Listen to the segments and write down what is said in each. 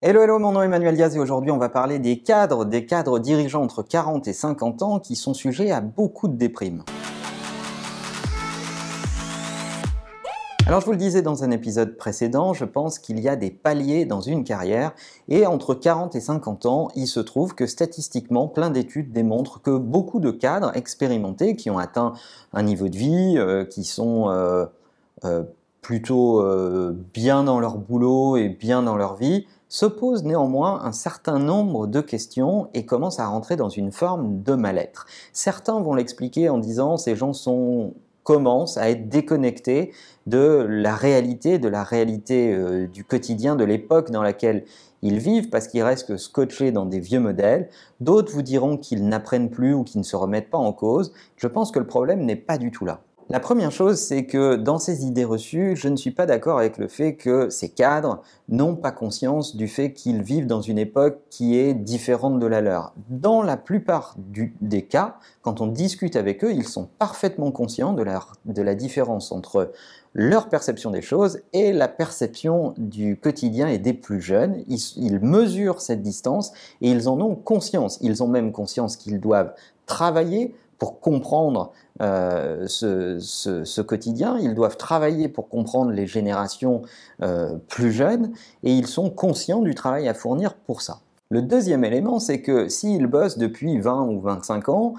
Hello, hello, mon nom est Emmanuel Diaz et aujourd'hui on va parler des cadres, des cadres dirigeants entre 40 et 50 ans qui sont sujets à beaucoup de déprimes. Alors je vous le disais dans un épisode précédent, je pense qu'il y a des paliers dans une carrière et entre 40 et 50 ans, il se trouve que statistiquement, plein d'études démontrent que beaucoup de cadres expérimentés qui ont atteint un niveau de vie, euh, qui sont euh, euh, plutôt bien dans leur boulot et bien dans leur vie, se posent néanmoins un certain nombre de questions et commencent à rentrer dans une forme de mal-être. Certains vont l'expliquer en disant ces gens sont commencent à être déconnectés de la réalité, de la réalité euh, du quotidien, de l'époque dans laquelle ils vivent, parce qu'ils restent scotchés dans des vieux modèles. D'autres vous diront qu'ils n'apprennent plus ou qu'ils ne se remettent pas en cause. Je pense que le problème n'est pas du tout là. La première chose, c'est que dans ces idées reçues, je ne suis pas d'accord avec le fait que ces cadres n'ont pas conscience du fait qu'ils vivent dans une époque qui est différente de la leur. Dans la plupart des cas, quand on discute avec eux, ils sont parfaitement conscients de la, différence entre leur perception des choses et la perception du quotidien et des plus jeunes. ils mesurent cette distance et ils en ont conscience. Ils ont même conscience qu'ils doivent travailler pour comprendre euh, ce, quotidien, ils doivent travailler pour comprendre les générations euh, plus jeunes, et ils sont conscients du travail à fournir pour ça. Le deuxième élément, c'est que s'ils bossent depuis 20 ou 25 ans,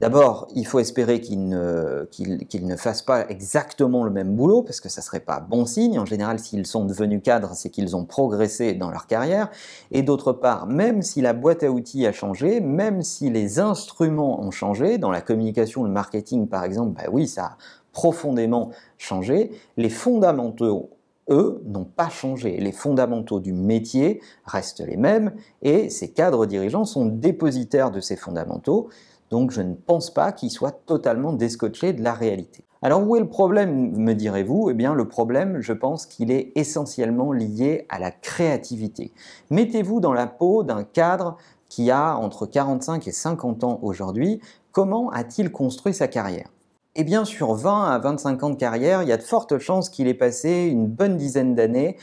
D'abord, il faut espérer qu'ils ne, fassent pas exactement le même boulot, parce que ça ne serait pas bon signe. En général, s'ils sont devenus cadres, c'est qu'ils ont progressé dans leur carrière. Et d'autre part, même si la boîte à outils a changé, même si les instruments ont changé, dans la communication, le marketing par exemple, bah oui, ça a profondément changé, les fondamentaux eux, n'ont pas changé. Les fondamentaux du métier restent les mêmes et ces cadres dirigeants sont dépositaires de ces fondamentaux. Donc je ne pense pas qu'il soit totalement descotché de la réalité. Alors où est le problème, me direz-vous? Eh bien le problème, je pense qu'il est essentiellement lié à la créativité. Mettez-vous dans la peau d'un cadre qui a entre 45 et 50 ans aujourd'hui. Comment a-t-il construit sa carrière? Eh bien, sur 20 à 25 ans de carrière, il y a de fortes chances qu'il ait passé une bonne dizaine d'années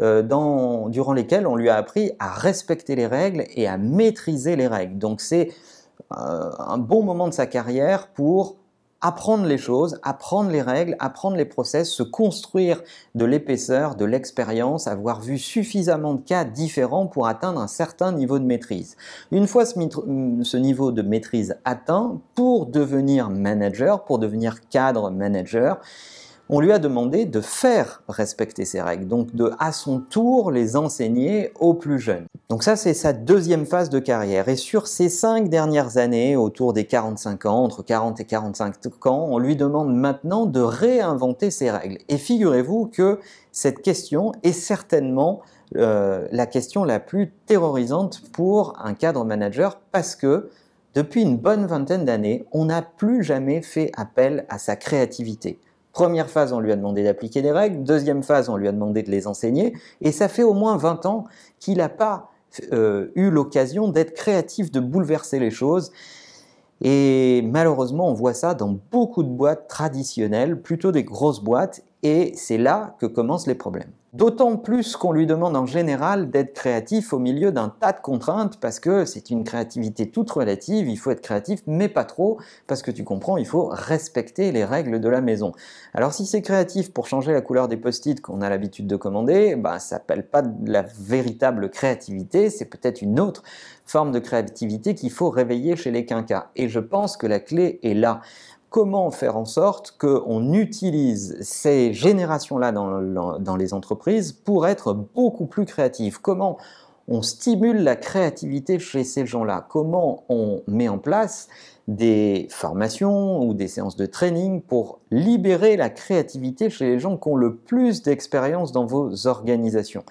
euh, durant lesquelles on lui a appris à respecter les règles et à maîtriser les règles. Donc c'est un bon moment de sa carrière pour apprendre les choses, apprendre les règles, apprendre les process, se construire de l'épaisseur, de l'expérience, avoir vu suffisamment de cas différents pour atteindre un certain niveau de maîtrise. Une fois ce, ce niveau de maîtrise atteint, pour devenir manager, pour devenir cadre manager, on lui a demandé de faire respecter ces règles, donc de à son tour les enseigner aux plus jeunes. Donc ça c'est sa deuxième phase de carrière. Et sur ces cinq dernières années, autour des 45 ans, entre 40 et 45 ans, on lui demande maintenant de réinventer ces règles. Et figurez-vous que cette question est certainement euh, la question la plus terrorisante pour un cadre manager parce que depuis une bonne vingtaine d'années, on n'a plus jamais fait appel à sa créativité. Première phase, on lui a demandé d'appliquer des règles. Deuxième phase, on lui a demandé de les enseigner. Et ça fait au moins 20 ans qu'il n'a pas euh, eu l'occasion d'être créatif, de bouleverser les choses. Et malheureusement, on voit ça dans beaucoup de boîtes traditionnelles, plutôt des grosses boîtes, et c'est là que commencent les problèmes. D'autant plus qu'on lui demande en général d'être créatif au milieu d'un tas de contraintes parce que c'est une créativité toute relative, il faut être créatif mais pas trop parce que tu comprends, il faut respecter les règles de la maison. Alors si c'est créatif pour changer la couleur des post-it qu'on a l'habitude de commander, bah, ça s'appelle pas de la véritable créativité, c'est peut-être une autre forme de créativité qu'il faut réveiller chez les quinquas. Et je pense que la clé est là comment faire en sorte qu'on utilise ces générations-là dans, les entreprises pour être beaucoup plus créatifs? Comment on stimule la créativité chez ces gens-là? Comment on met en place des formations ou des séances de training pour libérer la créativité chez les gens qui ont le plus d'expérience dans vos organisations?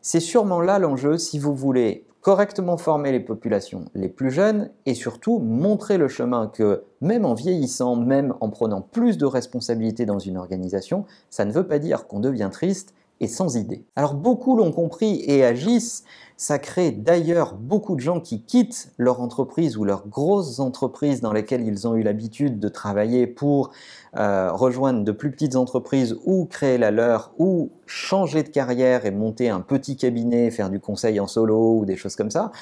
C'est sûrement là l'enjeu si vous voulez correctement former les populations les plus jeunes et surtout montrer le chemin que même en vieillissant, même en prenant plus de responsabilités dans une organisation, ça ne veut pas dire qu'on devient triste et sans idée. Alors beaucoup l'ont compris et agissent, Ça crée d'ailleurs beaucoup de gens qui quittent leur entreprise ou leurs grosses entreprises dans lesquelles ils ont eu l'habitude de travailler pour euh, rejoindre de plus petites entreprises ou créer la leur ou changer de carrière et monter un petit cabinet, faire du conseil en solo ou des choses comme ça.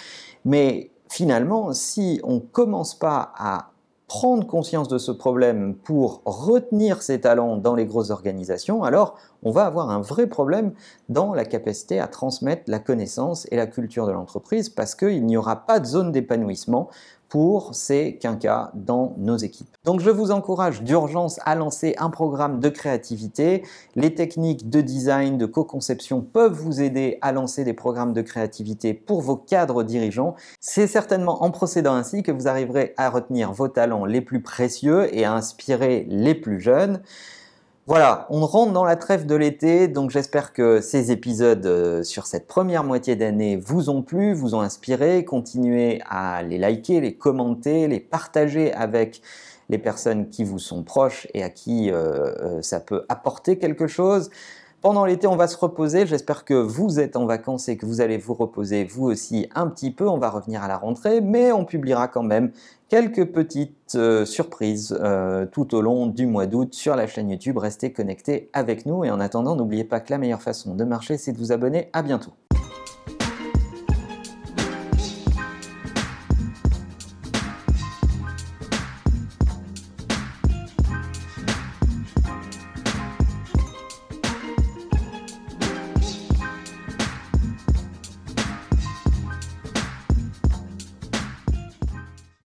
Mais finalement, si on commence pas à prendre conscience de ce problème pour retenir ses talents dans les grosses organisations, alors on va avoir un vrai problème dans la capacité à transmettre la connaissance et la culture de l'entreprise parce qu'il n'y aura pas de zone d'épanouissement pour ces quinquas dans nos équipes. Donc je vous encourage d'urgence à lancer un programme de créativité. Les techniques de design, de co-conception peuvent vous aider à lancer des programmes de créativité pour vos cadres dirigeants. C'est certainement en procédant ainsi que vous arriverez à retenir vos talents les plus précieux et à inspirer les plus jeunes. Voilà, on rentre dans la trêve de l'été, donc j'espère que ces épisodes euh, sur cette première moitié d'année vous ont plu, vous ont inspiré. Continuez à les liker, les commenter, les partager avec les personnes qui vous sont proches et à qui euh, euh, ça peut apporter quelque chose. Pendant l'été, on va se reposer. J'espère que vous êtes en vacances et que vous allez vous reposer vous aussi un petit peu. On va revenir à la rentrée, mais on publiera quand même quelques petites euh, surprises euh, tout au long du mois d'août sur la chaîne YouTube. Restez connectés avec nous et en attendant, n'oubliez pas que la meilleure façon de marcher, c'est de vous abonner. À bientôt.